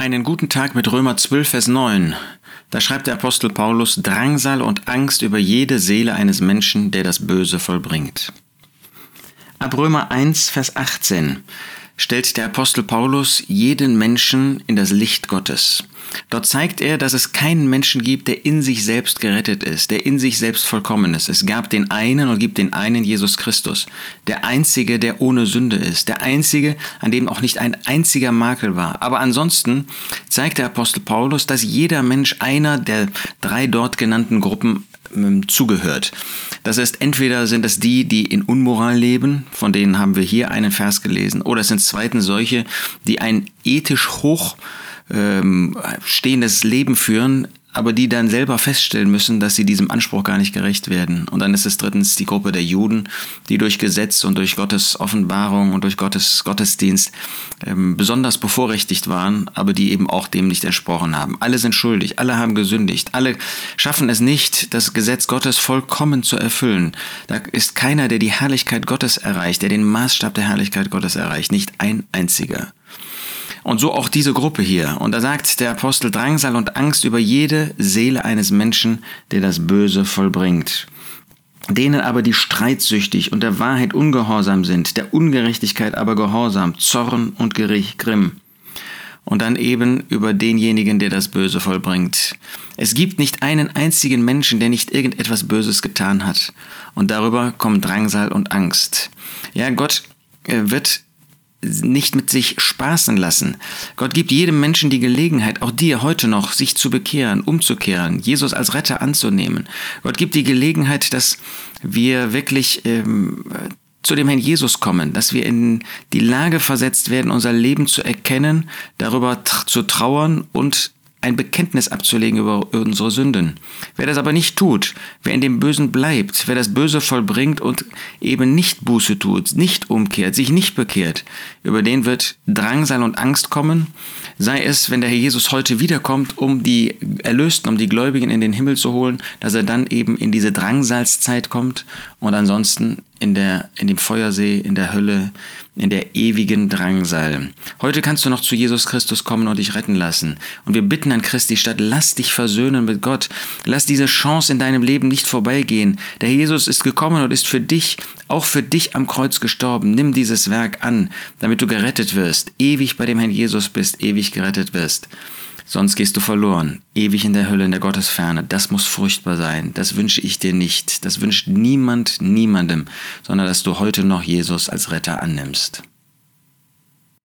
Einen guten Tag mit Römer 12, Vers 9. Da schreibt der Apostel Paulus Drangsal und Angst über jede Seele eines Menschen, der das Böse vollbringt. Ab Römer 1, Vers 18 stellt der Apostel Paulus jeden Menschen in das Licht Gottes. Dort zeigt er, dass es keinen Menschen gibt, der in sich selbst gerettet ist, der in sich selbst vollkommen ist. Es gab den einen und gibt den einen Jesus Christus, der einzige, der ohne Sünde ist, der einzige, an dem auch nicht ein einziger Makel war. Aber ansonsten zeigt der Apostel Paulus, dass jeder Mensch einer der drei dort genannten Gruppen zugehört. Das heißt, entweder sind es die, die in Unmoral leben, von denen haben wir hier einen Vers gelesen, oder es sind zweitens solche, die ein ethisch hoch ähm, stehendes Leben führen, aber die dann selber feststellen müssen, dass sie diesem Anspruch gar nicht gerecht werden. Und dann ist es drittens die Gruppe der Juden, die durch Gesetz und durch Gottes Offenbarung und durch Gottes Gottesdienst ähm, besonders bevorrechtigt waren, aber die eben auch dem nicht entsprochen haben. Alle sind schuldig, alle haben gesündigt, alle schaffen es nicht, das Gesetz Gottes vollkommen zu erfüllen. Da ist keiner, der die Herrlichkeit Gottes erreicht, der den Maßstab der Herrlichkeit Gottes erreicht, nicht ein einziger. Und so auch diese Gruppe hier. Und da sagt der Apostel Drangsal und Angst über jede Seele eines Menschen, der das Böse vollbringt. Denen aber, die streitsüchtig und der Wahrheit ungehorsam sind, der Ungerechtigkeit aber gehorsam, Zorn und Gericht, Grimm. Und dann eben über denjenigen, der das Böse vollbringt. Es gibt nicht einen einzigen Menschen, der nicht irgendetwas Böses getan hat. Und darüber kommen Drangsal und Angst. Ja, Gott äh, wird nicht mit sich spaßen lassen. Gott gibt jedem Menschen die Gelegenheit, auch dir heute noch, sich zu bekehren, umzukehren, Jesus als Retter anzunehmen. Gott gibt die Gelegenheit, dass wir wirklich ähm, zu dem Herrn Jesus kommen, dass wir in die Lage versetzt werden, unser Leben zu erkennen, darüber zu trauern und ein Bekenntnis abzulegen über unsere Sünden. Wer das aber nicht tut, wer in dem Bösen bleibt, wer das Böse vollbringt und eben nicht Buße tut, nicht umkehrt, sich nicht bekehrt, über den wird Drangsal und Angst kommen, sei es, wenn der Herr Jesus heute wiederkommt, um die Erlösten, um die Gläubigen in den Himmel zu holen, dass er dann eben in diese Drangsalszeit kommt und ansonsten in, der, in dem Feuersee, in der Hölle, in der ewigen Drangsal. Heute kannst du noch zu Jesus Christus kommen und dich retten lassen. Und wir bitten an Christi statt, lass dich versöhnen mit Gott. Lass diese Chance in deinem Leben nicht vorbeigehen. Der Jesus ist gekommen und ist für dich, auch für dich am Kreuz gestorben. Nimm dieses Werk an, damit du gerettet wirst, ewig bei dem Herrn Jesus bist, ewig gerettet wirst. Sonst gehst du verloren, ewig in der Hölle, in der Gottesferne. Das muss furchtbar sein. Das wünsche ich dir nicht. Das wünscht niemand, niemandem, sondern dass du heute noch Jesus als Retter annimmst.